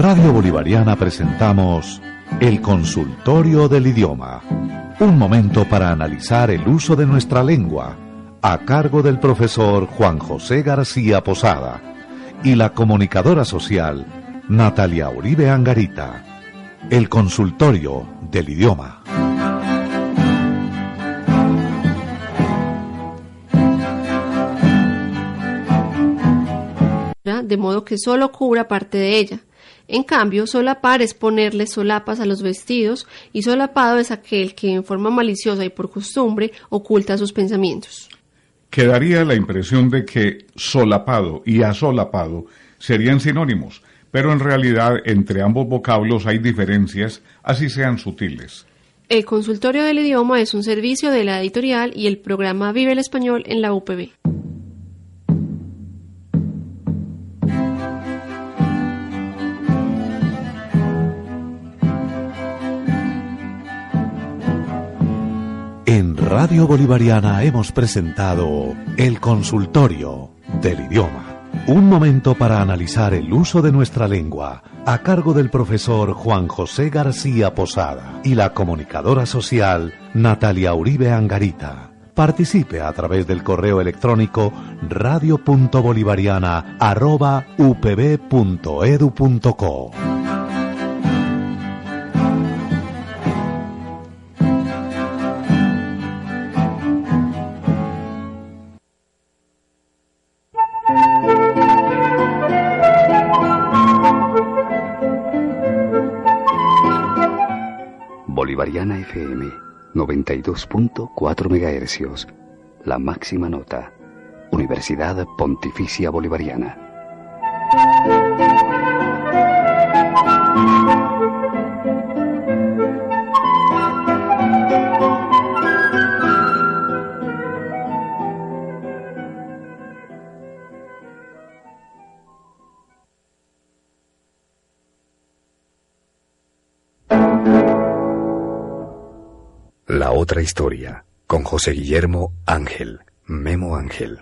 Radio Bolivariana presentamos El Consultorio del Idioma. Un momento para analizar el uso de nuestra lengua, a cargo del profesor Juan José García Posada y la comunicadora social Natalia Uribe Angarita. El Consultorio del Idioma. de modo que solo cubra parte de ella. En cambio, solapar es ponerle solapas a los vestidos y solapado es aquel que en forma maliciosa y por costumbre oculta sus pensamientos. Quedaría la impresión de que solapado y asolapado serían sinónimos, pero en realidad entre ambos vocablos hay diferencias, así sean sutiles. El consultorio del idioma es un servicio de la editorial y el programa Vive el Español en la UPB. Radio Bolivariana hemos presentado El Consultorio del Idioma. Un momento para analizar el uso de nuestra lengua a cargo del profesor Juan José García Posada y la comunicadora social Natalia Uribe Angarita. Participe a través del correo electrónico radio.bolivariana.upb.edu.co. Bolivariana FM 92.4 MHz, la máxima nota. Universidad Pontificia Bolivariana. La otra historia, con José Guillermo Ángel, Memo Ángel.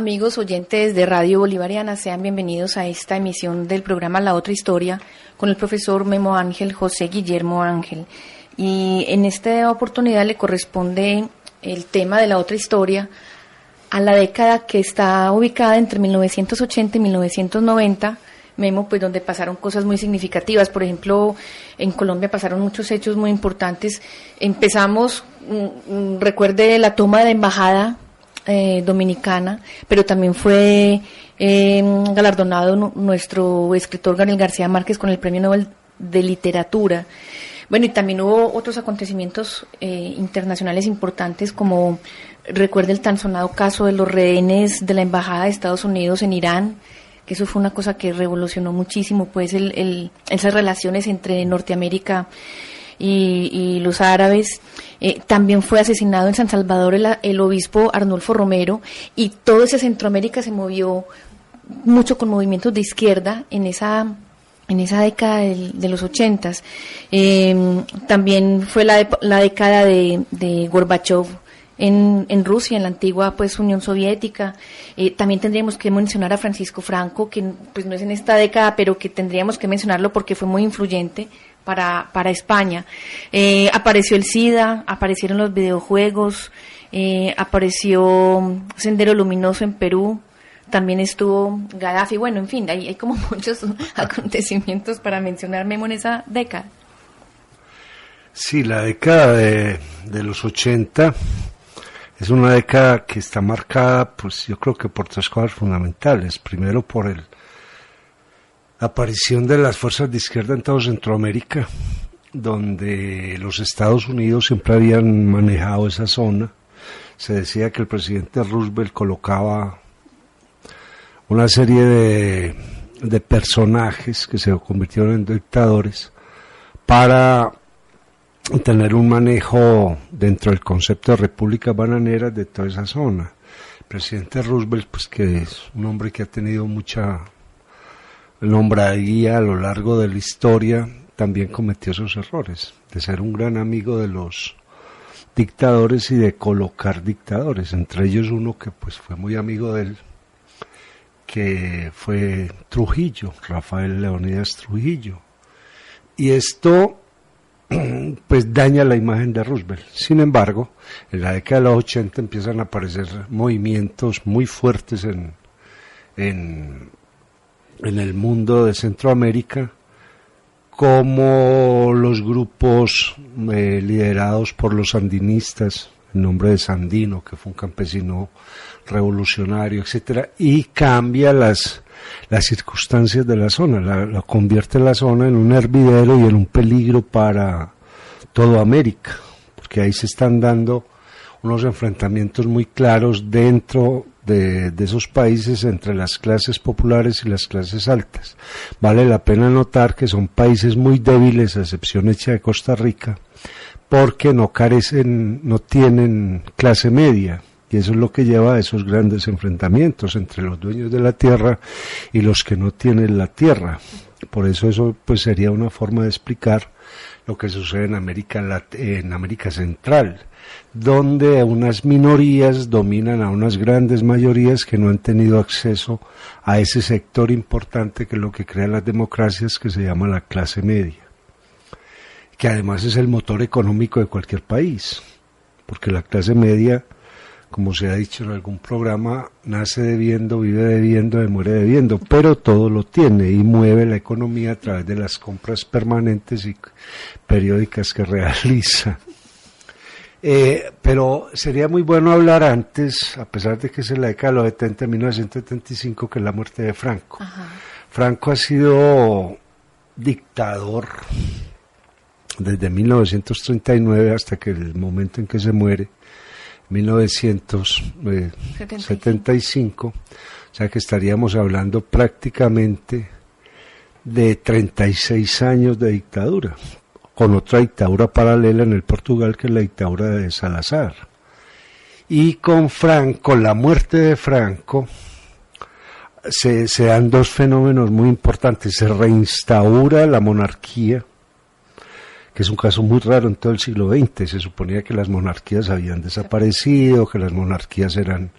Amigos oyentes de Radio Bolivariana, sean bienvenidos a esta emisión del programa La Otra Historia con el profesor Memo Ángel José Guillermo Ángel. Y en esta oportunidad le corresponde el tema de la otra historia a la década que está ubicada entre 1980 y 1990 Memo, pues donde pasaron cosas muy significativas. Por ejemplo, en Colombia pasaron muchos hechos muy importantes. Empezamos, mm, mm, recuerde la toma de la embajada eh, dominicana, pero también fue em, galardonado nuestro escritor Gabriel García Márquez con el Premio Nobel de Literatura. Bueno, y también hubo otros acontecimientos eh, internacionales importantes, como recuerde el tan sonado caso de los rehenes de la Embajada de Estados Unidos en Irán, que eso fue una cosa que revolucionó muchísimo, pues, el, esas relaciones entre Norteamérica y, los árabes. Eh, también fue asesinado en San Salvador el, obispo Arnulfo Romero y todo ese Centroamérica se movió mucho con movimientos de izquierda en esa en esa década de, los ochentas. Eh, también fue la, la década de, de Gorbachev en, en Rusia, en la antigua pues Unión Soviética. Eh, también tendríamos que mencionar a Francisco Franco, que pues no es en esta década, pero que tendríamos que mencionarlo porque fue muy influyente para, para España. Eh, apareció el SIDA, aparecieron los videojuegos, eh, apareció Sendero Luminoso en Perú, también estuvo Gaddafi, bueno, en fin, hay, hay como muchos acontecimientos para mencionar Memo en esa década. Sí, la década de, los 80 es una década que está marcada, pues yo creo que por tres cosas fundamentales. Primero, por el, aparición de las fuerzas de izquierda en todo Centroamérica, donde los Estados Unidos siempre habían manejado esa zona. Se decía que el presidente Roosevelt colocaba una serie de, de personajes que se convirtieron en dictadores para tener un manejo dentro del concepto de república bananera de toda esa zona. El presidente Roosevelt, pues que es un hombre que ha tenido mucha nombradía a lo largo de la historia, también cometió esos errores, de ser un gran amigo de los dictadores y de colocar dictadores, entre ellos uno que pues fue muy amigo de él, que fue Trujillo, Rafael Leonidas Trujillo. Y esto pues daña la imagen de Roosevelt. Sin embargo, en la década de los 80 empiezan a aparecer movimientos muy fuertes en, en, el mundo de Centroamérica, como los grupos eh, liderados por los sandinistas, en nombre de Sandino, que fue un campesino revolucionario, etcétera, y cambia las las circunstancias de la zona, la, convierte la zona en un hervidero y en un peligro para toda América, porque ahí se están dando unos enfrentamientos muy claros dentro de, esos países entre las clases populares y las clases altas. Vale la pena notar que son países muy débiles, a excepción hecha de Costa Rica, porque no carecen, no tienen clase media. Y eso es lo que lleva a esos grandes enfrentamientos entre los dueños de la tierra y los que no tienen la tierra. Por eso eso pues sería una forma de explicar lo que sucede en América, en América Central, donde unas minorías dominan a unas grandes mayorías que no han tenido acceso a ese sector importante que es lo que crea las democracias que se llama la clase media, que además es el motor económico de cualquier país, porque la clase media como se ha dicho en algún programa, nace debiendo, vive debiendo, muere debiendo, pero todo lo tiene y mueve la economía a través de las compras permanentes y periódicas que realiza. Eh, pero sería muy bueno hablar antes, a pesar de que es en la década de los 70, 1975, que es la muerte de Franco. Franco ha sido dictador desde 1939 hasta que el momento en que se muere 1975, o sea que estaríamos hablando prácticamente de 36 años de dictadura, con otra dictadura paralela en el Portugal que es la dictadura de Salazar. Y con Franco, la muerte de Franco, se, dan dos fenómenos muy importantes. Se reinstaura la monarquía, que es un caso muy raro en todo el siglo XX. Se suponía que las monarquías habían desaparecido, que las monarquías eran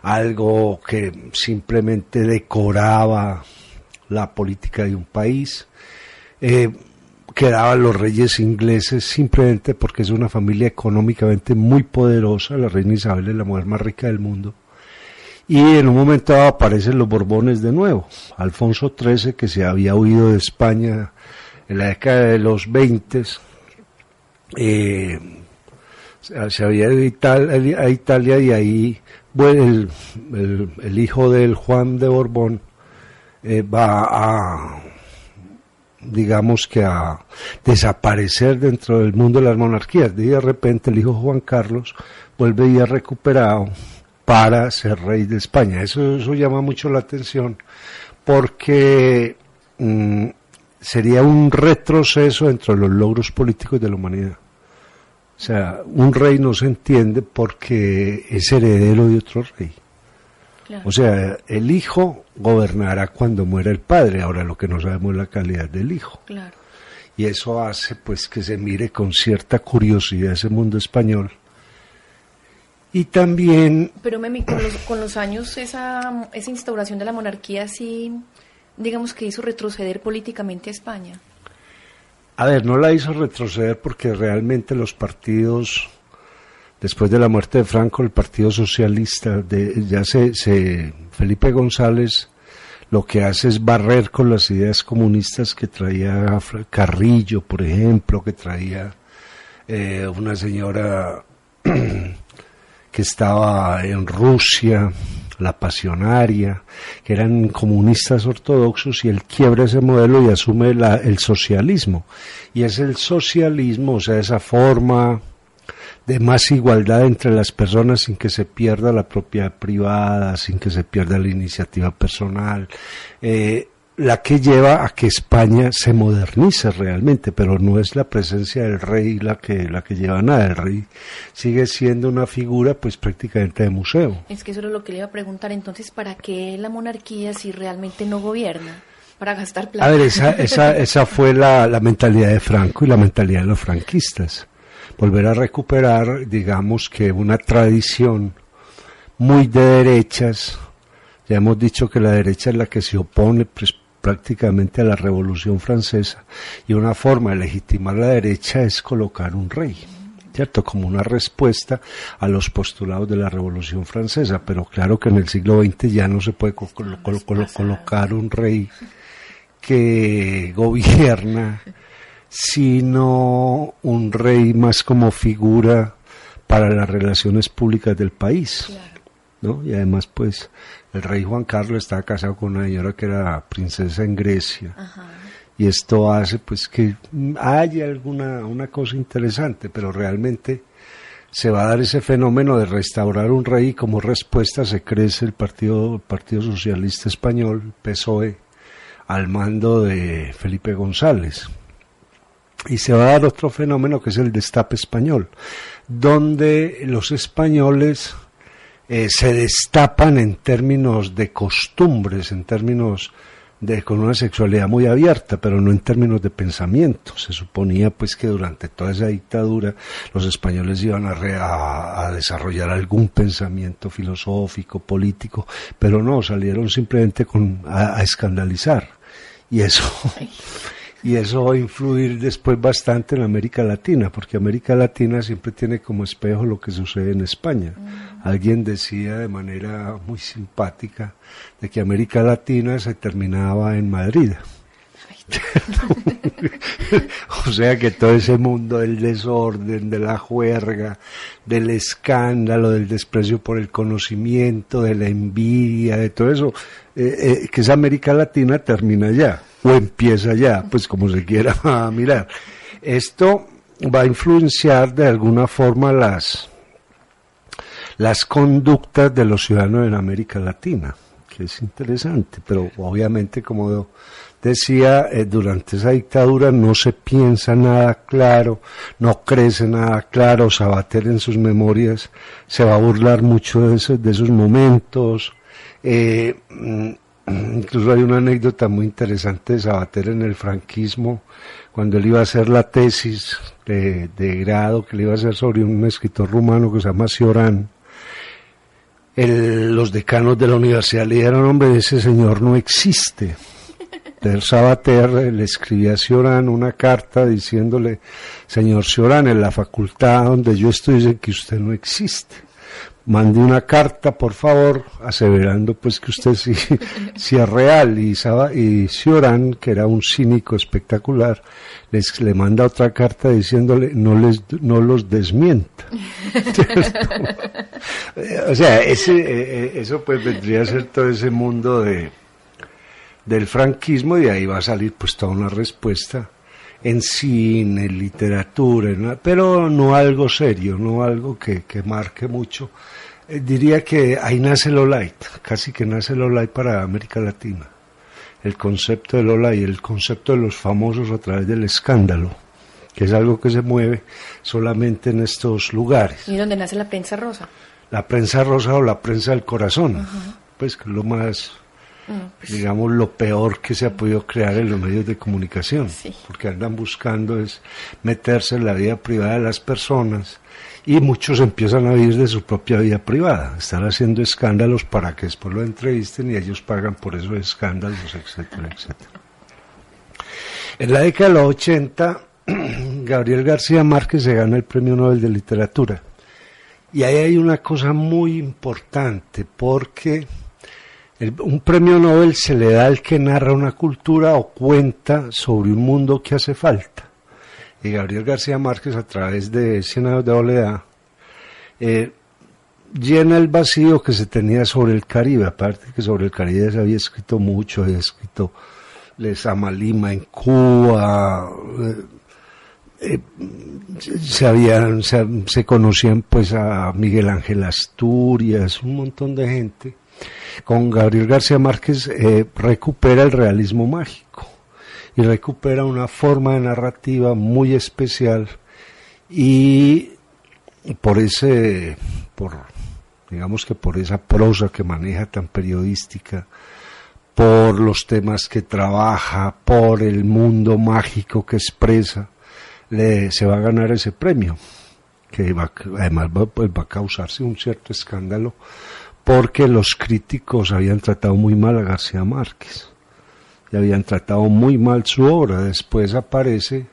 algo que simplemente decoraba la política de un país. Eh, quedaban los reyes ingleses simplemente porque es una familia económicamente muy poderosa. La reina Isabel es la mujer más rica del mundo. Y en un momento aparecen los Borbones de nuevo. Alfonso XIII, que se había huido de España en la década de los 20, eh, se había ido a Italia y ahí bueno, el, hijo del Juan de Borbón eh, va a digamos que a desaparecer dentro del mundo de las monarquías. De repente el hijo Juan Carlos vuelve y ha recuperado para ser rey de España. Eso, eso llama mucho la atención porque mm, sería un retroceso entre los logros políticos de la humanidad. O sea, un rey no se entiende porque es heredero de otro rey. O sea, el hijo gobernará cuando muera el padre. Ahora lo que no sabemos es la calidad del hijo. Y eso hace pues que se mire con cierta curiosidad ese mundo español. Y también... Pero Memi, con los, con los años esa, esa instauración de la monarquía sí, digamos que hizo retroceder políticamente a España. A ver, no la hizo retroceder porque realmente los partidos después de la muerte de Franco, el Partido Socialista, de, ya se, se, Felipe González lo que hace es barrer con las ideas comunistas que traía Carrillo, por ejemplo, que traía eh, una señora que estaba en Rusia, la pasionaria, que eran comunistas ortodoxos, y él quiebra ese modelo y asume el socialismo. Y es el socialismo, o sea, esa forma de más igualdad entre las personas sin que se pierda la propiedad privada, sin que se pierda la iniciativa personal, eh, la que lleva a que España se modernice realmente, pero no es la presencia del rey la que, la que lleva nada. El rey sigue siendo una figura pues prácticamente de museo. Es que eso es lo que le iba a preguntar. Entonces, ¿para qué la monarquía si realmente no gobierna? Para gastar plata. A ver, esa, esa, esa fue la, la mentalidad de Franco y la mentalidad de los franquistas volver a recuperar, digamos que una tradición muy de derechas. Ya hemos dicho que la derecha es la que se opone pues, prácticamente a la Revolución Francesa y una forma de legitimar la derecha es colocar un rey. ¿cierto? Como una respuesta a los postulados de la Revolución Francesa, pero claro que en el siglo XX ya no se puede colocar un rey que gobierna sino un rey más como figura para las relaciones públicas del país. ¿no? Y además, pues, el rey Juan Carlos estaba casado con una señora que era princesa en Grecia. Y esto hace, pues, que haya alguna una cosa interesante, pero realmente se va a dar ese fenómeno de restaurar un rey y como respuesta se crece el Partido, el Partido Socialista Español, PSOE, al mando de Felipe González. Y se va a dar otro fenómeno que es el destape español, donde los españoles eh, se destapan en términos de costumbres, en términos de con una sexualidad muy abierta, pero no en términos de pensamiento. Se suponía pues que durante toda esa dictadura los españoles iban a, a desarrollar algún pensamiento filosófico, político, pero no, salieron simplemente con, a, a escandalizar. Y eso y eso va a influir después bastante en América Latina, porque América Latina siempre tiene como espejo lo que sucede en España. Mm. Alguien decía de manera muy simpática de que América Latina se terminaba en Madrid. o sea que todo ese mundo del desorden, de la juerga, del escándalo, del desprecio por el conocimiento, de la envidia, de todo eso, eh, eh, que esa América Latina termina ya o empieza ya, pues como se quiera mirar. Esto va a influenciar de alguna forma las, las conductas de los ciudadanos en América Latina, que es interesante, pero obviamente como decía, eh, durante esa dictadura no se piensa nada claro, no crece nada claro, Sabater en sus memorias se va a burlar mucho de esos, de esos momentos, eh, mm, incluso hay una anécdota muy interesante de Sabater en el franquismo, cuando él iba a hacer la tesis de, grado que le iba a hacer sobre un escritor rumano que se llama Cioran. los decanos de la universidad le dijeron, hombre, ese señor no existe. El Sabater le escribía a Cioran una carta diciéndole, señor Cioran, en la facultad donde yo estoy dicen que usted no existe mande una carta, por favor, aseverando pues que usted sí, es real. Y, y Cioran, que era un cínico espectacular, les, le manda otra carta diciéndole no les no los desmienta. o sea, ese, eh, eh, eso pues vendría a ser todo ese mundo de del franquismo y de ahí va a salir pues toda una respuesta en cine, en literatura, pero no algo serio, no algo que, que marque mucho. Eh, diría que ahí nace lo light, casi que nace lo light para América Latina. El concepto de Lola y el concepto de los famosos a través del escándalo, que es algo que se mueve solamente en estos lugares. ¿Y dónde nace la prensa rosa? La prensa rosa o la prensa del corazón, pues que es lo más pues digamos, lo peor que se ha podido crear en los medios de comunicación, porque andan buscando es meterse en la vida privada de las personas y muchos empiezan a vivir de su propia vida privada, están haciendo escándalos para que después lo entrevisten y ellos pagan por esos escándalos, etcétera, etcétera. En la década de los 80, Gabriel García Márquez se gana el Premio Nobel de Literatura. Y ahí hay una cosa muy importante, porque un premio Nobel se le da al que narra una cultura o cuenta sobre un mundo que hace falta. Y Gabriel García Márquez, a través de Cien años de Oleada, eh, llena el vacío que se tenía sobre el Caribe. Aparte que sobre el Caribe se había escrito mucho, había escrito Les Amalima en Cuba. Eh, eh, se habían se, conocían pues a Miguel Ángel Asturias un montón de gente con Gabriel García Márquez eh, recupera el realismo mágico y recupera una forma de narrativa muy especial y por ese, por, digamos que por esa prosa que maneja tan periodística, por los temas que trabaja, por el mundo mágico que expresa, le, se va a ganar ese premio, que además va, pues, va a causarse un cierto escándalo porque los críticos habían tratado muy mal a García Márquez y habían tratado muy mal su obra. Después aparece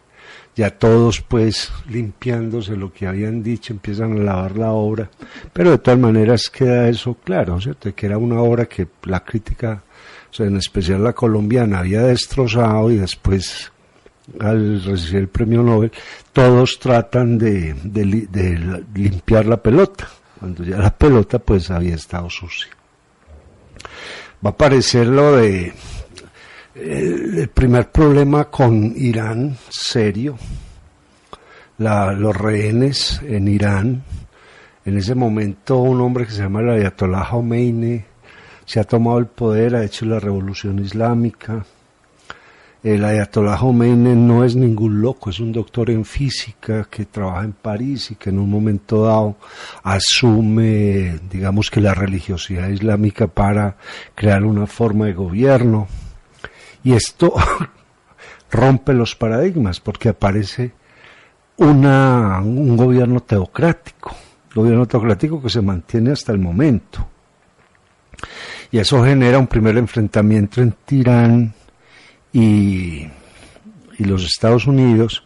ya todos pues limpiándose lo que habían dicho, empiezan a lavar la obra, pero de todas maneras queda eso claro, ¿cierto? que era una obra que la crítica, o sea, en especial la colombiana, había destrozado y después al recibir el premio Nobel, todos tratan de, de limpiar la pelota cuando ya la pelota pues había estado sucia. Va a aparecer lo de el, primer problema con Irán serio, los rehenes en Irán. En ese momento un hombre que se llama el Ayatollah Khomeini se ha tomado el poder, ha hecho la revolución islámica, el Ayatollah Khomeini no es ningún loco, es un doctor en física que trabaja en París y que en un momento dado asume, digamos que la religiosidad islámica para crear una forma de gobierno. Y esto rompe los paradigmas porque aparece una, un gobierno teocrático, gobierno teocrático que se mantiene hasta el momento. Y eso genera un primer enfrentamiento entre Irán y, los Estados Unidos,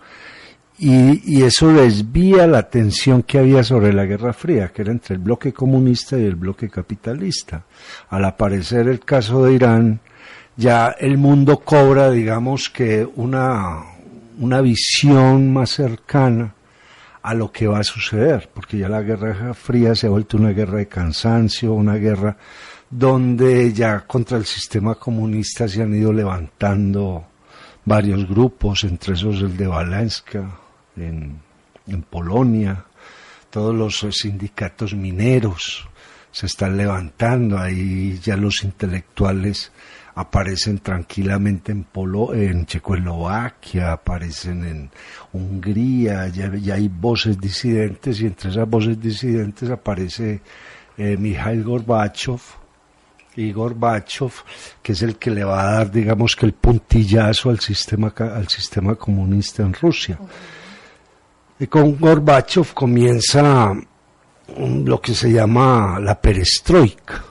y, y, eso desvía la atención que había sobre la Guerra Fría, que era entre el bloque comunista y el bloque capitalista. Al aparecer el caso de Irán, ya el mundo cobra, digamos que, una, una visión más cercana a lo que va a suceder, porque ya la Guerra Fría se ha vuelto una guerra de cansancio, una guerra donde ya contra el sistema comunista se han ido levantando varios grupos, entre esos el de Balanska en, Polonia, todos los sindicatos mineros se están levantando, ahí ya los intelectuales aparecen tranquilamente en Polo, en Checoslovaquia, aparecen en Hungría, ya, ya, hay voces disidentes y entre esas voces disidentes aparece eh, Mikhail Gorbachev, y Gorbachev, que es el que le va a dar, digamos que el puntillazo al sistema, al sistema comunista en Rusia. Y con Gorbachev comienza lo que se llama la perestroika,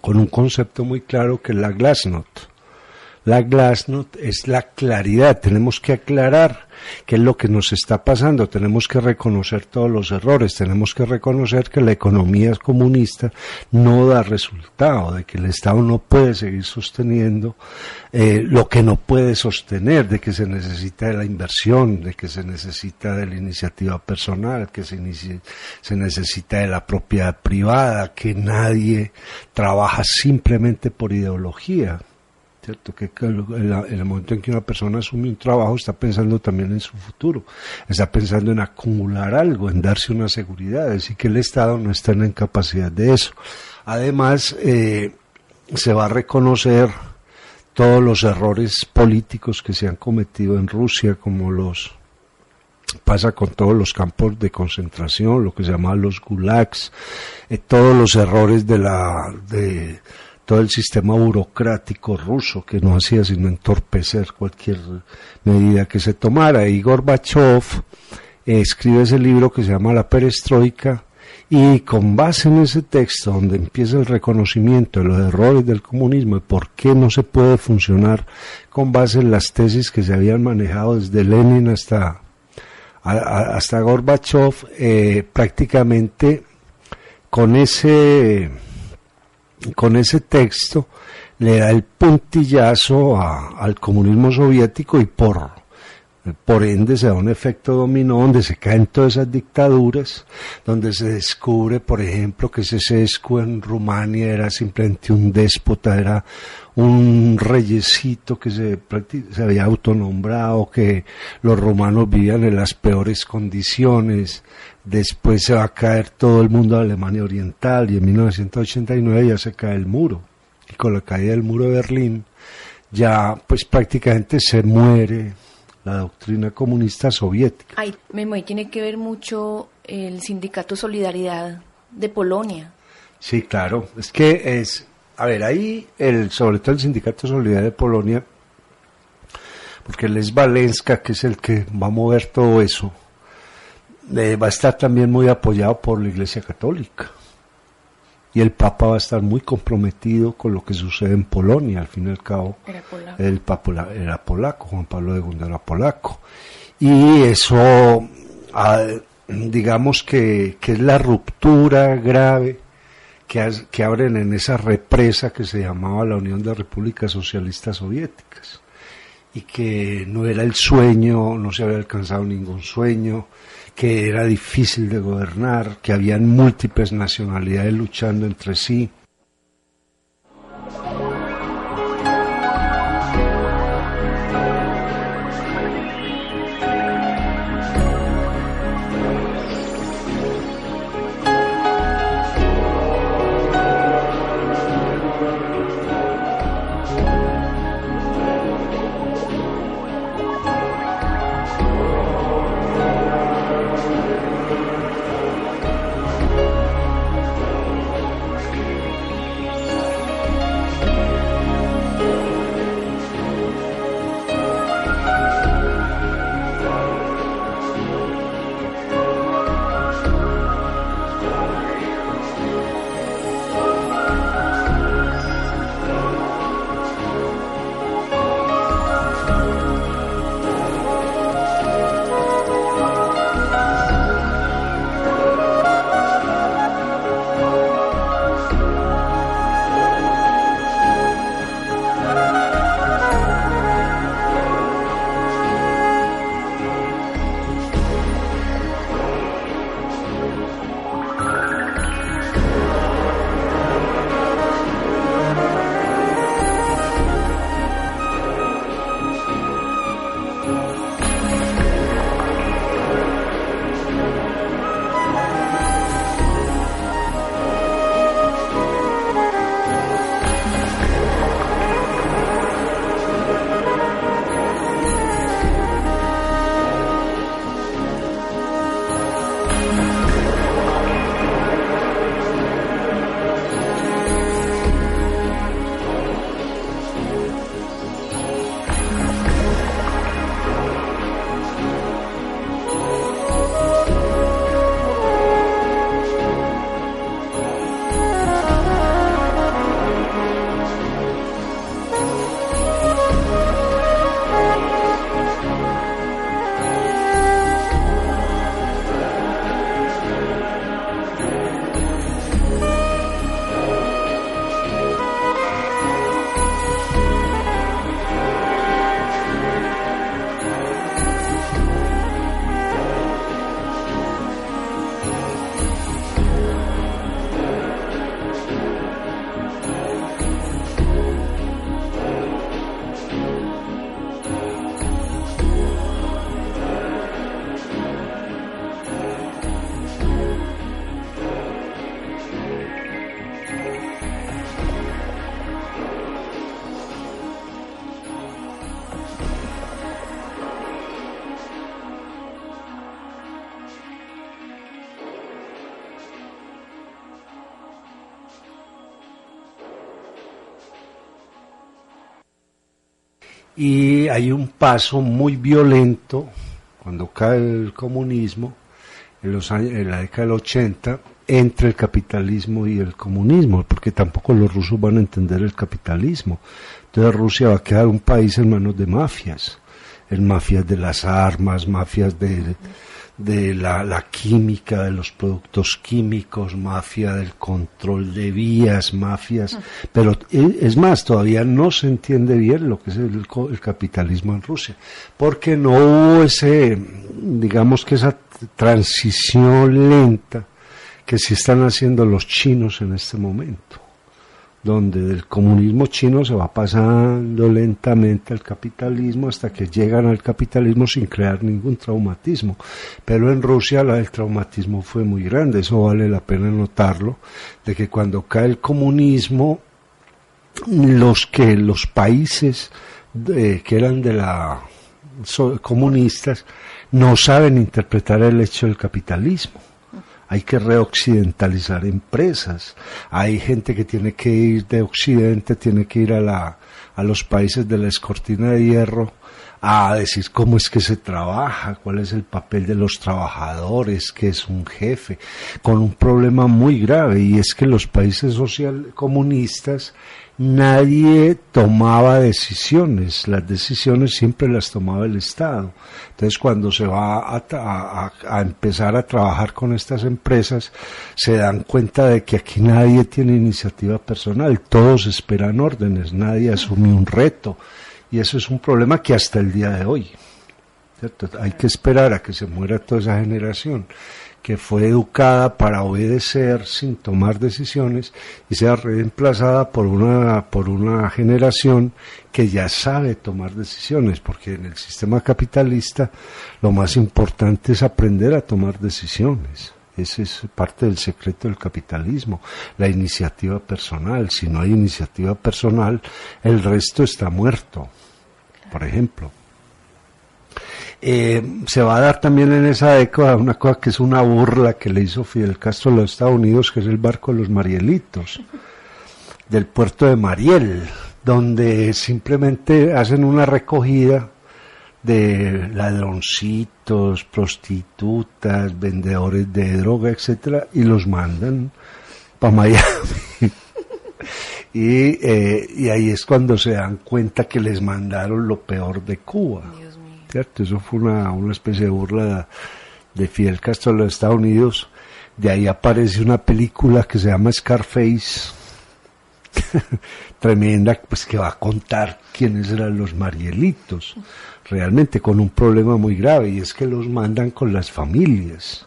con un concepto muy claro que es la glasnost. La glasnost es la claridad, tenemos que aclarar qué es lo que nos está pasando, tenemos que reconocer todos los errores, tenemos que reconocer que la economía comunista no da resultado, de que el Estado no puede seguir sosteniendo eh, lo que no puede sostener, de que se necesita de la inversión, de que se necesita de la iniciativa personal, que se, se necesita de la propiedad privada, que nadie trabaja simplemente por ideología ¿cierto? Que el momento en que una persona asume un trabajo está pensando también en su futuro, está pensando en acumular algo, en darse una seguridad, así que el Estado no está en capacidad de eso. Además, eh, se va a reconocer todos los errores políticos que se han cometido en Rusia, como los pasa con todos los campos de concentración, lo que se llama los gulags, eh, todos los errores de la de todo el sistema burocrático ruso que no hacía sino entorpecer cualquier medida que se tomara. Y Gorbachev escribe ese libro que se llama La Perestroika y con base en ese texto donde empieza el reconocimiento de los errores del comunismo y por qué no se puede funcionar con base en las tesis que se habían manejado desde Lenin hasta, hasta Gorbachev, eh, prácticamente con ese con ese texto le da el puntillazo al comunismo soviético y por, por ende se da un efecto dominó donde se caen todas esas dictaduras, donde se descubre, por ejemplo, que Sesescu en Rumania era simplemente un déspota, era un reyesito que se, había autonombrado, que los romanos vivían en las peores condiciones, después se va a caer todo el mundo de Alemania Oriental y en 1989 ya se cae el muro. Y con la caída del muro de Berlín ya pues prácticamente se muere la doctrina comunista soviética. Ay, Memo, y tiene que ver mucho el sindicato Solidaridad de Polonia. Sí, claro, es que es, a ver, ahí el, sobre todo el sindicato Solidaridad de Polonia, porque Les Valenska, que es el que va a mover todo eso, eh, va a estar también muy apoyado por la Iglesia Católica. Y el Papa va a estar muy comprometido con lo que sucede en Polonia, al fin y al cabo. Era polaco. El Papa era polaco, Juan Pablo II era polaco. Y eso, digamos que, que, es la ruptura grave que, que abren en esa represa que se llamaba la Unión de Repúblicas Socialistas Soviéticas. Y que no era el sueño, no se había alcanzado ningún sueño, que era difícil de gobernar, que habían múltiples nacionalidades luchando entre sí. Y hay un paso muy violento cuando cae el comunismo en, los años, en la década del 80 entre el capitalismo y el comunismo, porque tampoco los rusos van a entender el capitalismo. Entonces Rusia va a quedar un país en manos de mafias, en mafias de las armas, mafias de, de la, la, química, de los productos químicos, mafia del control de vías, mafias, pero eh, es más, todavía no se entiende bien lo que es el, el capitalismo en Rusia, porque no hubo ese, digamos que esa transición lenta que sí están haciendo los chinos en este momento, donde del comunismo chino se va pasando lentamente al capitalismo hasta que llegan al capitalismo sin crear ningún traumatismo. Pero en Rusia la, el traumatismo fue muy grande, eso vale la pena notarlo, de que cuando cae el comunismo, los que los países que eran de la so, comunistas no saben interpretar el hecho del capitalismo hay que reoccidentalizar empresas. Hay gente que tiene que ir de Occidente, tiene que ir a, la, a los países de la escortina de hierro a decir cómo es que se trabaja, cuál es el papel de los trabajadores, qué es un jefe, con un problema muy grave y es que los países social comunistas nadie tomaba decisiones, las decisiones siempre las tomaba el Estado. Entonces cuando se va a, a, empezar a trabajar con estas empresas, se dan cuenta de que aquí nadie tiene iniciativa personal, todos esperan órdenes, nadie asume un reto. Y eso es un problema que hasta el día de hoy, ¿cierto? hay que esperar a que se muera toda esa generación que fue educada para obedecer sin tomar decisiones y sea reemplazada por una, por una generación que ya sabe tomar decisiones, porque en el sistema capitalista lo más importante es aprender a tomar decisiones. Ese es parte del secreto del capitalismo, la iniciativa personal. Si no hay iniciativa personal, el resto está muerto, por ejemplo. Eh, se va a dar también en esa década una cosa que es una burla que le hizo Fidel Castro a los Estados Unidos, que es el barco de los Marielitos, del puerto de Mariel, donde simplemente hacen una recogida de ladroncitos, prostitutas, vendedores de droga, etcétera, y los mandan para Miami. y, eh, y ahí es cuando se dan cuenta que les mandaron lo peor de Cuba. ¿Cierto? Eso fue una, una especie de burla de Fidel Castro de los Estados Unidos. De ahí aparece una película que se llama Scarface, tremenda, pues que va a contar quiénes eran los Marielitos, realmente con un problema muy grave, y es que los mandan con las familias,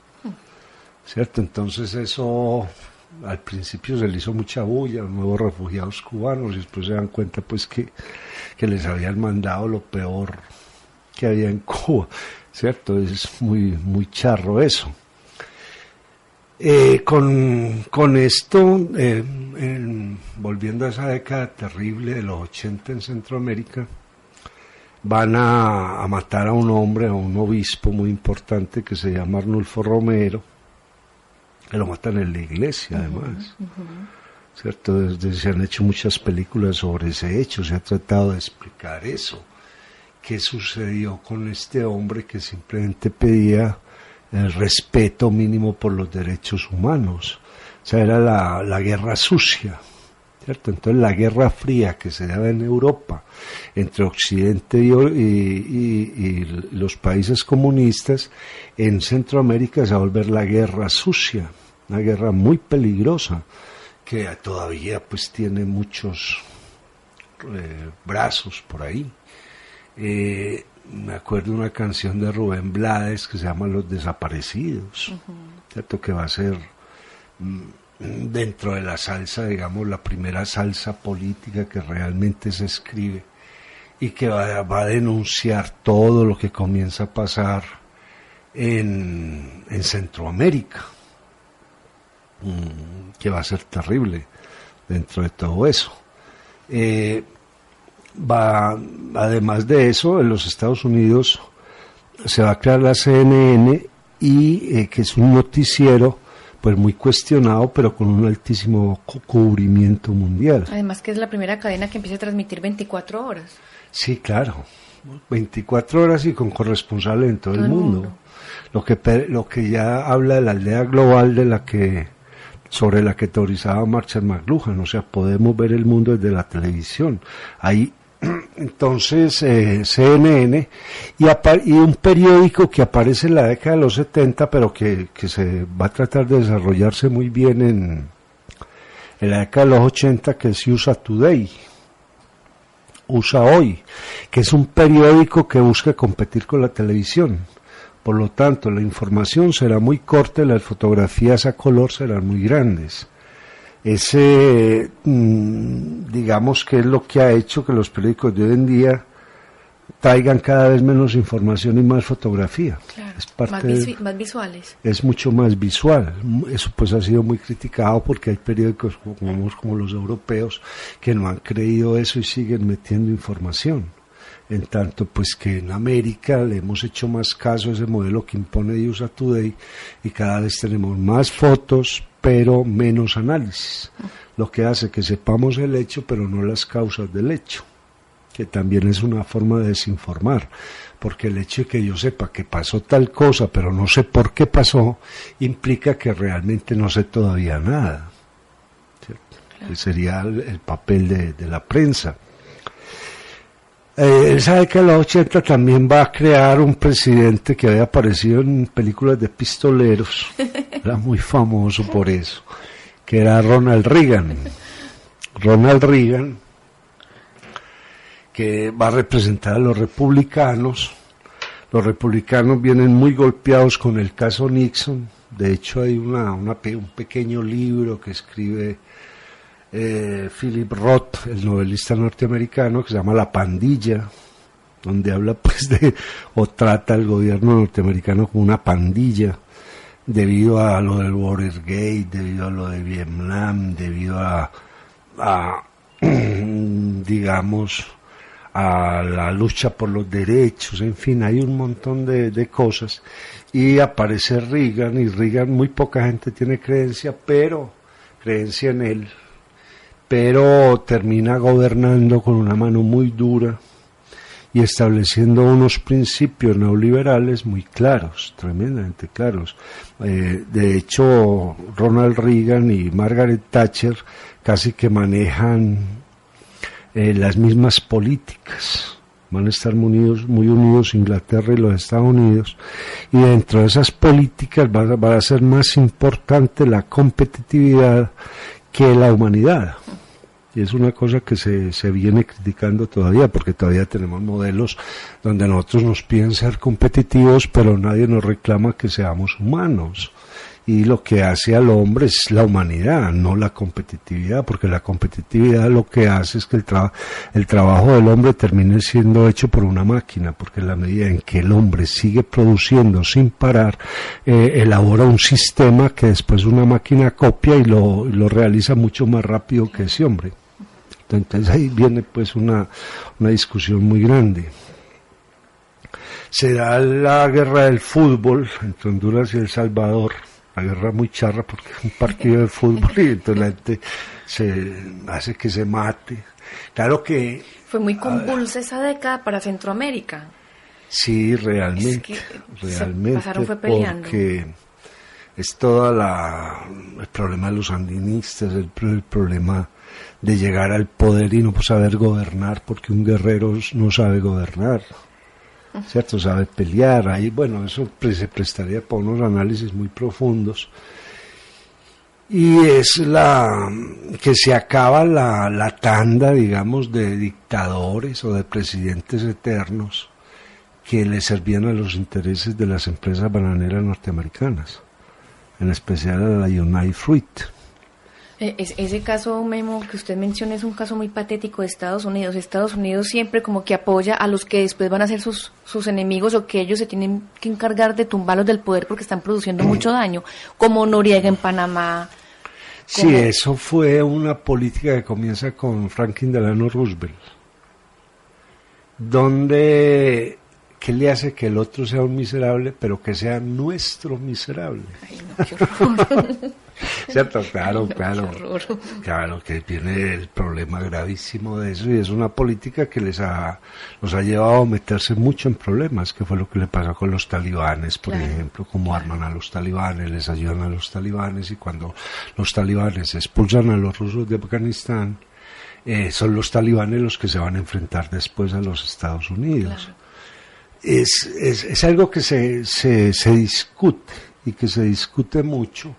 ¿cierto? Entonces eso al principio se le hizo mucha bulla, nuevos refugiados cubanos, y después se dan cuenta pues que, que les habían mandado lo peor que había en Cuba, ¿cierto? Es muy, muy charro eso. Eh, con, con, esto, eh, en, volviendo a esa década terrible de los 80 en Centroamérica, van a, a, matar a un hombre, a un obispo muy importante que se llama Arnulfo Romero, que lo matan en la iglesia además. Uh -huh. ¿Cierto? Desde, se han hecho muchas películas sobre ese hecho, se ha tratado de explicar eso qué sucedió con este hombre que simplemente pedía el respeto mínimo por los derechos humanos. O sea, era la, guerra sucia. ¿cierto? Entonces la guerra fría que se daba en Europa entre Occidente y, los países comunistas, en Centroamérica se va a volver la guerra sucia, una guerra muy peligrosa que todavía pues tiene muchos eh, brazos por ahí. Eh, me acuerdo una canción de Rubén Blades que se llama Los Desaparecidos, uh -huh. ¿cierto? Que va a ser mm, dentro de la salsa, digamos, la primera salsa política que realmente se escribe y que va, va a denunciar todo lo que comienza a pasar en, en Centroamérica, mm, que va a ser terrible dentro de todo eso. Eh, va, además de eso, en los Estados Unidos se va a crear la CNN y eh, que es un noticiero pues muy cuestionado, pero con un altísimo cubrimiento mundial. Además que es la primera cadena que empieza a transmitir 24 horas. Sí, claro. 24 horas y con corresponsales en todo, el mundo. Lo que lo que ya habla de la aldea global de la que sobre la que teorizaba Marshall McLuhan, o sea, podemos ver el mundo desde la televisión. Ahí entonces eh, CNN y, y, un periódico que aparece en la década de los 70 pero que, que, se va a tratar de desarrollarse muy bien en, en la década de los 80 que es USA Today USA Hoy que es un periódico que busca competir con la televisión. Por lo tanto la información será muy corta y las fotografías a color serán muy grandes ese, mm, digamos que es lo que ha hecho que los periódicos de hoy en día traigan cada vez menos información y más fotografía. es parte más, visuales. Es mucho más visual. Eso pues ha sido muy criticado porque hay periódicos como, como los europeos que no han creído eso y siguen metiendo información. En tanto, pues que en América le hemos hecho más caso a ese modelo que impone USA Today y cada vez tenemos más fotos, pero menos análisis, lo que hace que sepamos el hecho, pero no las causas del hecho, que también es una forma de desinformar, porque el hecho de que yo sepa que pasó tal cosa, pero no sé por qué pasó, implica que realmente no sé todavía nada. Que sería el, papel de, la prensa. Eh, sabe que los 80 también va a crear un presidente que había aparecido en películas de pistoleros era muy famoso por eso, que era Ronald Reagan. Ronald Reagan, que va a representar a los republicanos. Los republicanos vienen muy golpeados con el caso Nixon. De hecho, hay una, un pequeño libro que escribe eh, Philip Roth, el novelista norteamericano, que se llama La Pandilla, donde habla pues de, o trata al gobierno norteamericano como una pandilla debido a lo del Watergate, debido a lo de Vietnam, debido a, digamos, a la lucha por los derechos, en fin, hay un montón de, cosas. Y aparece Reagan, y Reagan muy poca gente tiene creencia, pero creencia en él, pero termina gobernando con una mano muy dura y estableciendo unos principios neoliberales muy claros, tremendamente claros. Eh, de hecho, Ronald Reagan y Margaret Thatcher casi que manejan eh, las mismas políticas. Van a estar muy unidos, muy unidos Inglaterra y los Estados Unidos. Y dentro de esas políticas va, va a ser más importante la competitividad que la humanidad. Y es una cosa que se, se viene criticando todavía, porque todavía tenemos modelos donde nosotros nos piden ser competitivos, pero nadie nos reclama que seamos humanos y lo que hace al hombre es la humanidad, no la competitividad, porque la competitividad lo que hace es que el, el trabajo del hombre termine siendo hecho por una máquina, porque en la medida en que el hombre sigue produciendo sin parar, eh, elabora un sistema que después una máquina copia y lo, lo realiza mucho más rápido que ese hombre. Entonces ahí viene pues una, una discusión muy grande. Se da la guerra del fútbol entre Honduras y El Salvador, la guerra muy charra porque es un partido de fútbol y entonces la gente se hace que se mate. Claro que... Fue muy convulsa esa década para Centroamérica. Sí, realmente, realmente, fue porque es todo el problema de los andinistas, el, el problema de llegar al poder y no saber gobernar, porque un guerrero no sabe gobernar, ¿cierto? Sabe pelear. Ahí, bueno, eso se prestaría para unos análisis muy profundos. Y es la que se acaba la, la tanda, digamos, de dictadores o de presidentes eternos que le servían a los intereses de las empresas bananeras norteamericanas, en especial a la United Fruit. Eh, ese caso, Memo, que usted menciona es un caso muy patético de Estados Unidos. Estados Unidos siempre como que apoya a los que después van a ser sus, sus enemigos o que ellos se tienen que encargar de tumbarlos del poder porque están produciendo mucho daño, como Noriega en Panamá. Sí, eso fue una política que comienza con Franklin Delano Roosevelt, donde ¿qué le hace que el otro sea un miserable, pero que sea nuestro miserable? Ay, no, qué horror. ¿Cierto? Claro, claro. Claro que viene el problema gravísimo de eso y es una política que les ha, los ha llevado a meterse mucho en problemas, que fue lo que le pasó con los talibanes, por Claro, ejemplo, cómo arman a los talibanes, les ayudan a los talibanes y cuando los talibanes expulsan a los rusos de Afganistán, eh, son los talibanes los que se van a enfrentar después a los Estados Unidos. Es, es, es algo que se, se, se discute y que se discute mucho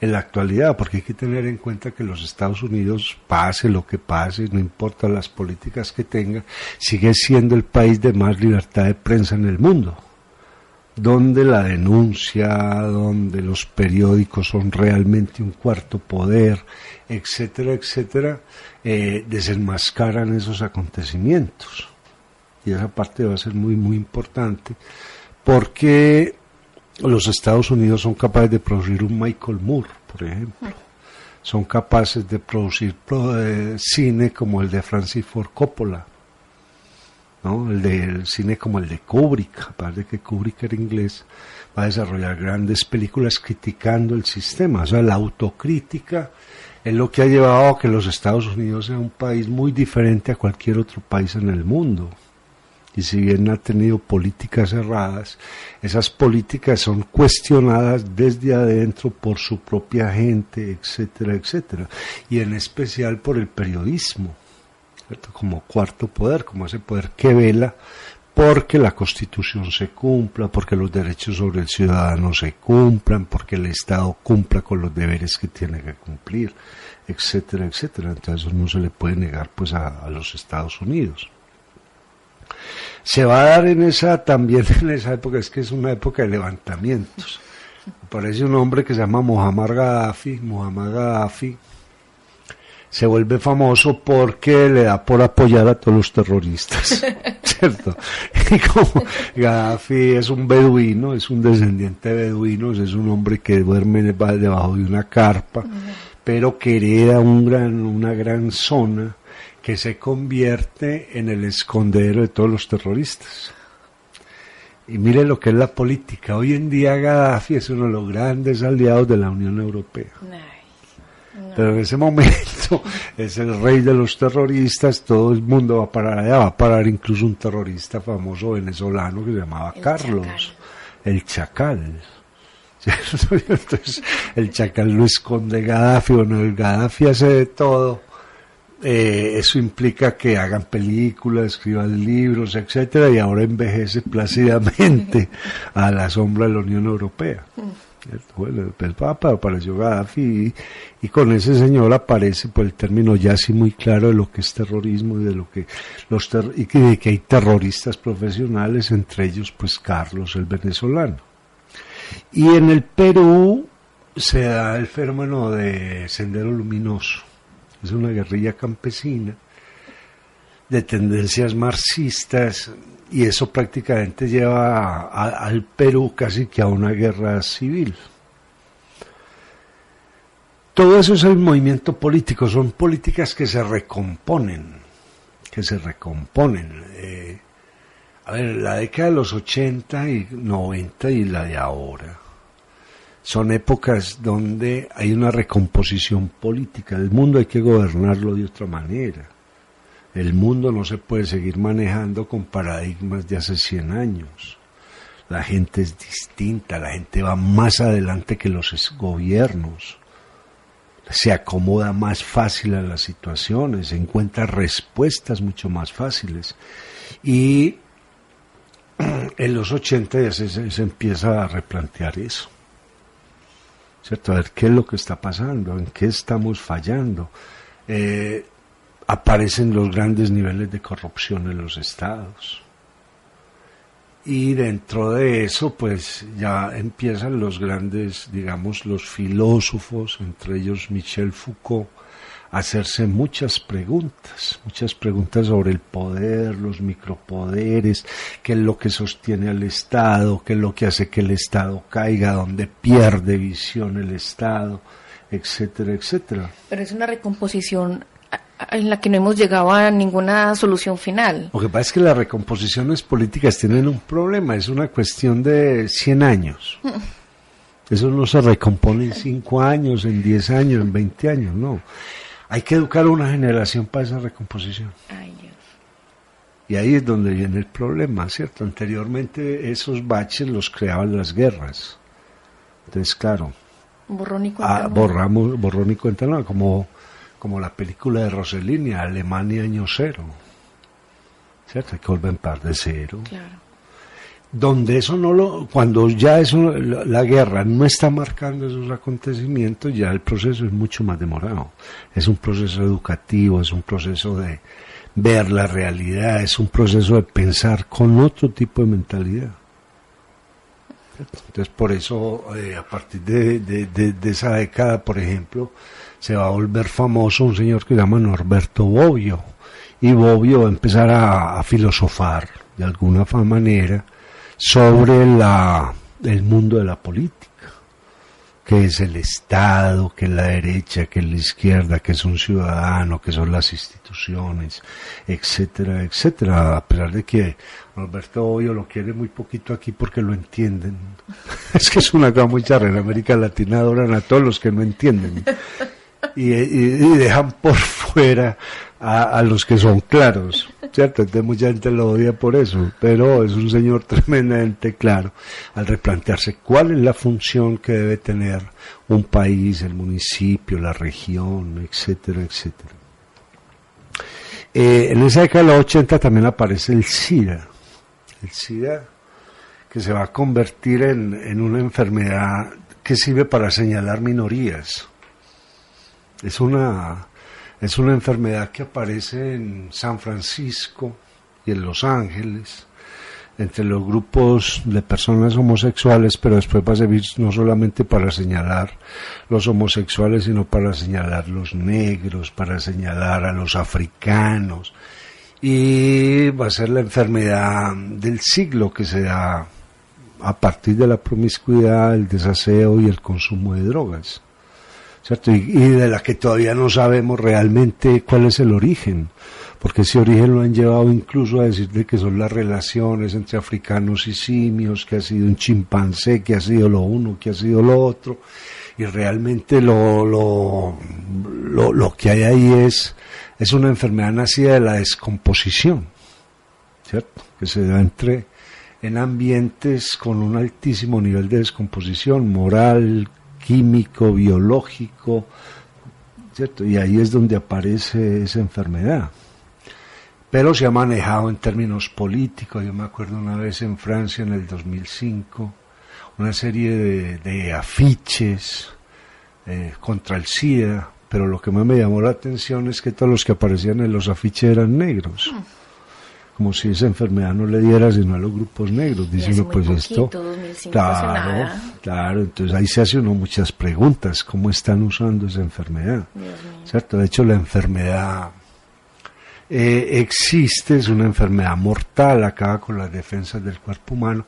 en la actualidad, porque hay que tener en cuenta que los Estados Unidos, pase lo que pase, no importa las políticas que tenga, sigue siendo el país de más libertad de prensa en el mundo, donde la denuncia, donde los periódicos son realmente un cuarto poder, etcétera, etcétera, eh, desenmascaran esos acontecimientos. Y esa parte va a ser muy, muy importante, porque los Estados Unidos son capaces de producir un Michael Moore, por ejemplo. Son capaces de producir pro- eh, cine como el de Francis Ford Coppola, ¿no? el del cine como el de Kubrick, aparte de que Kubrick era inglés, va a desarrollar grandes películas criticando el sistema. O sea, la autocrítica es lo que ha llevado a que los Estados Unidos sea un país muy diferente a cualquier otro país en el mundo y si bien ha tenido políticas cerradas, esas políticas son cuestionadas desde adentro por su propia gente, etcétera, etcétera, y en especial por el periodismo, ¿cierto? como cuarto poder, como ese poder que vela porque la constitución se cumpla, porque los derechos sobre el ciudadano se cumplan, porque el Estado cumpla con los deberes que tiene que cumplir, etcétera, etcétera. Entonces eso no se le puede negar pues a, a los Estados Unidos se va a dar en esa también en esa época es que es una época de levantamientos. Aparece un hombre que se llama Muhammad Gaddafi Muhammad Gaddafi. Se vuelve famoso porque le da por apoyar a todos los terroristas cierto y como Gaddafi es un beduino es un descendiente de beduinos es un hombre que duerme debajo de una carpa pero que hereda un gran, una gran zona que se convierte en el escondedero de todos los terroristas. Y mire lo que es la política. Hoy en día Gaddafi es uno de los grandes aliados de la Unión Europea. Ay, Pero en ese momento es el rey de los terroristas, todo el mundo va a parar allá, va a parar incluso un terrorista famoso venezolano que se llamaba El Carlos, Chacal. el Chacal. Entonces, el Chacal lo esconde Gaddafi, bueno, el Gaddafi hace de todo. Eh, eso implica que hagan películas, escriban libros, etcétera, y ahora envejece plácidamente a la sombra de la Unión Europea. Bueno, el Papa apareció Gaddafi y, y con ese señor aparece pues el término ya así muy claro de lo que es terrorismo y de lo que los ter- y que, de que hay terroristas profesionales, entre ellos pues Carlos el venezolano. Y en el Perú se da el fenómeno de Sendero Luminoso. Es una guerrilla campesina de tendencias marxistas y eso prácticamente lleva a- al Perú casi que a una guerra civil. Todo eso es el movimiento político, son políticas que se recomponen, que se recomponen. Eh, a ver, la década de los 80 y 90 y la de ahora son épocas donde hay una recomposición política. El mundo hay que gobernarlo de otra manera. El mundo no se puede seguir manejando con paradigmas de hace 100 años. La gente es distinta, la gente va más adelante que los gobiernos. Se acomoda más fácil a las situaciones, encuentra respuestas mucho más fáciles. Y en los 80 ya se, se- se empieza a replantear eso. ¿Cierto? A ver qué es lo que está pasando, en qué estamos fallando. Eh, aparecen los grandes niveles de corrupción en los estados. Y dentro de eso, pues ya empiezan los grandes, digamos, los filósofos, entre ellos Michel Foucault, hacerse muchas preguntas, muchas preguntas sobre el poder, los micropoderes, qué es lo que sostiene al Estado, qué es lo que hace que el Estado caiga, donde pierde visión el Estado, etcétera, etcétera. Pero es una recomposición en la que no hemos llegado a ninguna solución final. Lo que pasa es que las recomposiciones políticas tienen un problema, es una cuestión de 100 años. Eso no se recompone en 5 años, en 10 años, en 20 años, no. Hay que educar a una generación para esa recomposición. Y ahí es donde viene el problema, ¿cierto? Anteriormente esos baches los creaban las guerras. Entonces, claro. Borrón y cuenta ah, borramos, borrón y cuenta como, como la película de Rossellini, Alemania año cero. ¿Cierto? Hay que volver en par de cero. Claro donde eso no lo, cuando ya eso, la guerra no está marcando esos acontecimientos, ya el proceso es mucho más demorado. Es un proceso educativo, es un proceso de ver la realidad, es un proceso de pensar con otro tipo de mentalidad. Entonces, por eso, eh, a partir de, de, esa década, por ejemplo, se va a volver famoso un señor que se llama Norberto Bobbio. Y Bobbio va a empezar a filosofar, de alguna manera, sobre la, el mundo de la política, que es el Estado, que es la derecha, que es la izquierda, que es un ciudadano, que son las instituciones, etcétera, etcétera, a pesar de que Roberto Hoyo lo quiere muy poquito aquí porque lo entienden. es que es una cosa muy charra, en América Latina adoran a todos los que no entienden. Y dejan por fuera a, los que son claros, ¿cierto? Mucha gente lo odia por eso, pero es un señor tremendamente claro al replantearse cuál es la función que debe tener un país, el municipio, la región, etcétera, etcétera. Eh, en esa década de los 80 también aparece el SIDA, el SIDA que se va a convertir en, en una enfermedad que sirve para señalar minorías. Es una es una enfermedad que aparece en San Francisco y en Los Ángeles, entre los grupos de personas homosexuales, pero después va a servir no solamente para señalar los homosexuales, sino para señalar los negros, para señalar a los africanos. Y va a ser la enfermedad del siglo que se da a partir de la promiscuidad, el desaseo y el consumo de drogas. Y, de la que todavía no sabemos realmente cuál es el origen, porque ese origen lo han llevado incluso a decir de que son las relaciones entre africanos y simios, que ha sido un chimpancé, que ha sido lo uno, que ha sido lo otro, y realmente lo, lo, lo, lo que hay ahí es, es una enfermedad nacida de la descomposición, ¿cierto? Que se da entre en ambientes con un altísimo nivel de descomposición moral, químico, biológico, ¿cierto? Y ahí es donde aparece esa enfermedad. Pero se ha manejado en términos políticos. Yo me acuerdo una vez en Francia en el 2005, una serie de, afiches eh, contra el SIDA, pero lo que más me llamó la atención es que todos los que aparecían en los afiches eran negros. Mm como si esa enfermedad no le diera sino a los grupos negros, diciendo pues esto, claro, claro, entonces ahí se hace uno muchas preguntas, ¿cómo están usando esa enfermedad? ¿Cierto? De hecho la enfermedad eh, existe, es una enfermedad mortal, acaba con las defensas del cuerpo humano,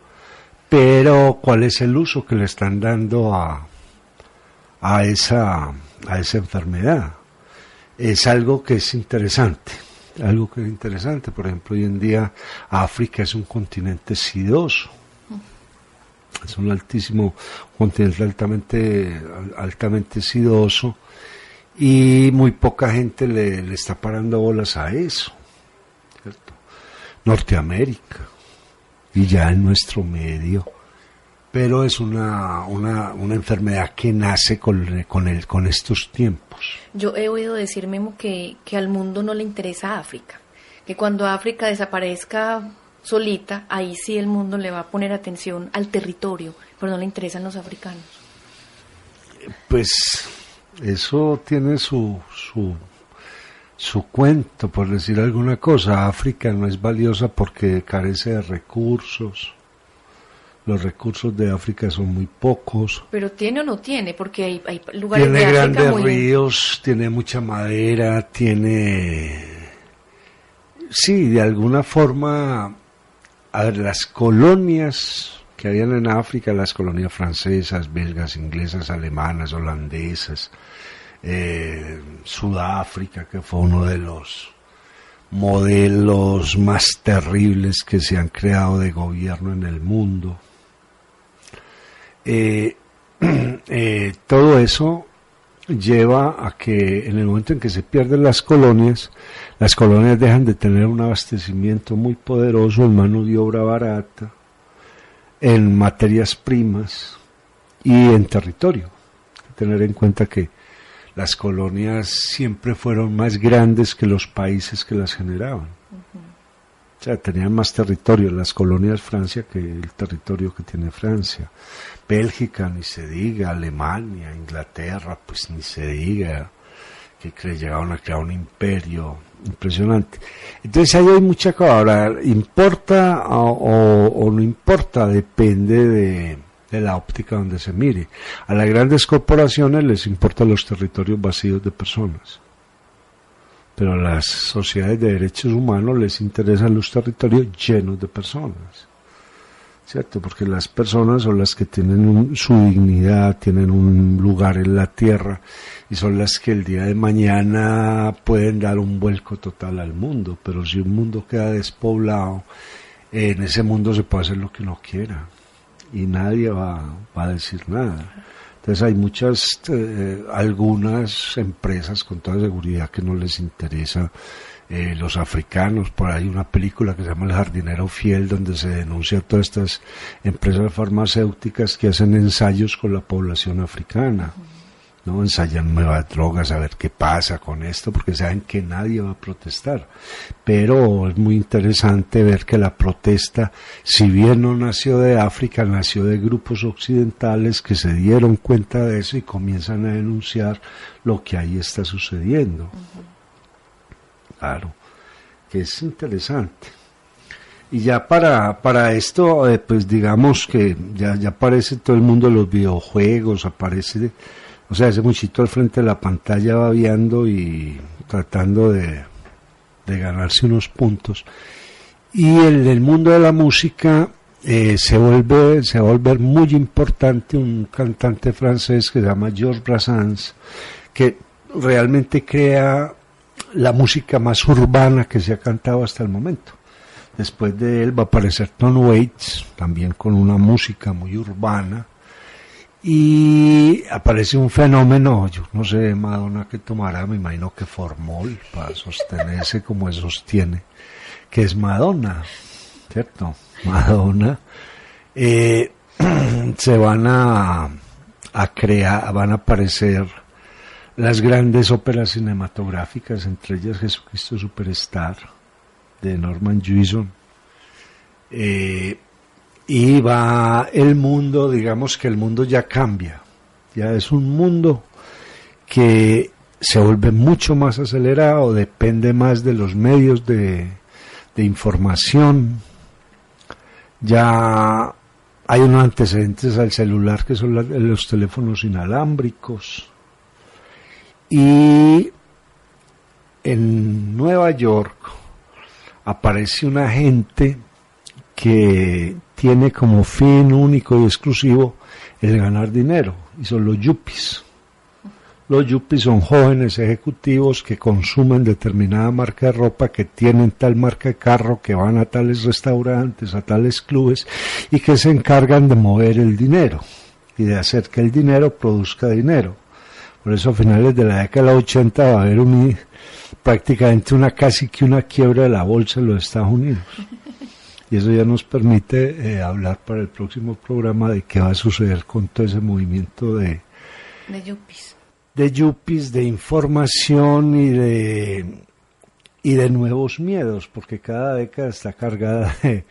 pero ¿cuál es el uso que le están dando a, a, esa, a esa enfermedad? Es algo que es interesante algo que es interesante. Por ejemplo, hoy en día África es un continente sidoso. Es un altísimo continente altamente, altamente sidoso y muy poca gente le, está parando bolas a eso. Norteamérica y ya en nuestro medio pero es una, una, una enfermedad que nace con, con, el, con estos tiempos. Yo he oído decir, Memo, que, que al mundo no le interesa África, que cuando África desaparezca solita, ahí sí el mundo le va a poner atención al territorio, pero no le interesan los africanos. Pues eso tiene su, su, su cuento, por decir alguna cosa. África no es valiosa porque carece de recursos los recursos de África son muy pocos. Pero tiene o no tiene, porque hay, hay lugares tiene de grandes ríos, tiene mucha madera, tiene... Sí, de alguna forma, a ver, las colonias que habían en África, las colonias francesas, belgas, inglesas, alemanas, holandesas, eh, Sudáfrica, que fue uno de los modelos más terribles que se han creado de gobierno en el mundo. Eh, eh, todo eso lleva a que en el momento en que se pierden las colonias, las colonias dejan de tener un abastecimiento muy poderoso en mano de obra barata, en materias primas y en territorio. Hay que tener en cuenta que las colonias siempre fueron más grandes que los países que las generaban. O sea, tenían más territorio las colonias Francia que el territorio que tiene Francia. Bélgica, ni se diga, Alemania, Inglaterra, pues ni se diga, que llegaron a crear un imperio impresionante. Entonces ahí hay mucha cosa. Ahora, importa o no importa, depende de, de la óptica donde se mire. A las grandes corporaciones les importan los territorios vacíos de personas, pero a las sociedades de derechos humanos les interesan los territorios llenos de personas. ¿Cierto? Porque las personas son las que tienen su dignidad, tienen un lugar en la tierra y son las que el día de mañana pueden dar un vuelco total al mundo. Pero si un mundo queda despoblado, en ese mundo se puede hacer lo que uno quiera y nadie va, a decir nada. Entonces hay muchas, eh, algunas empresas con toda seguridad que no les interesa eh, los africanos. Por ahí una película que se llama El jardinero fiel donde se denuncia todas estas empresas farmacéuticas que hacen ensayos con la población africana. ¿No? Ensayan nuevas drogas a ver qué pasa con esto, porque saben que nadie va a protestar. Pero es muy interesante ver que la protesta, si bien no nació de África, nació de grupos occidentales que se dieron cuenta de eso y comienzan a denunciar lo que ahí está sucediendo. Claro, que es interesante. Y ya para, para esto, eh, pues digamos que ya, ya aparece todo el mundo de los videojuegos, aparece o sea, ese muchito al frente de la pantalla va viendo y tratando de, ganarse unos puntos. Y en el mundo de la música eh, se vuelve se va a volver muy importante un cantante francés que se llama Georges Brassens, que realmente crea la música más urbana que se ha cantado hasta el momento. Después de él va a aparecer Tom Waits, también con una música muy urbana y aparece un fenómeno, yo no sé, Madonna que tomará, me imagino que formol para sostenerse como sostiene, que es Madonna, ¿cierto? Madonna. Eh, se van a, a crear, van a aparecer las grandes óperas cinematográficas, entre ellas Jesucristo Superstar, de Norman Jewison. Eh, y va el mundo, digamos que el mundo ya cambia, ya es un mundo que se vuelve mucho más acelerado, depende más de los medios de, información, ya hay unos antecedentes al celular que son los teléfonos inalámbricos. Y en Nueva York aparece una gente que tiene como fin único y exclusivo el ganar dinero, y son los yuppies. Los yuppies son jóvenes ejecutivos que consumen determinada marca de ropa, que tienen tal marca de carro, que van a tales restaurantes, a tales clubes y que se encargan de mover el dinero y de hacer que el dinero produzca dinero. Por eso a finales de la década de 80 va a haber un, prácticamente una casi que una quiebra de la bolsa en los Estados Unidos y eso ya nos permite eh, hablar para el próximo programa de qué va a suceder con todo ese movimiento de de yuppies. de yuppies de información y de y de nuevos miedos porque cada década está cargada de,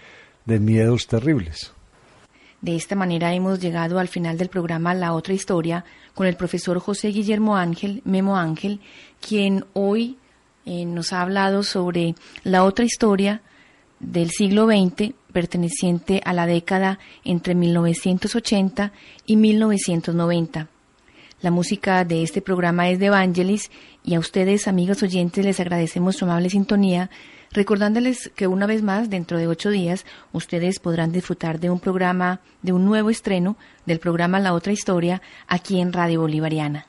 de miedos terribles. De esta manera hemos llegado al final del programa La Otra Historia con el profesor José Guillermo Ángel, Memo Ángel, quien hoy eh, nos ha hablado sobre la otra historia del siglo XX perteneciente a la década entre 1980 y 1990. La música de este programa es de Evangelis y a ustedes, amigos oyentes, les agradecemos su amable sintonía, recordándoles que una vez más, dentro de ocho días, ustedes podrán disfrutar de un programa, de un nuevo estreno del programa La Otra Historia aquí en Radio Bolivariana.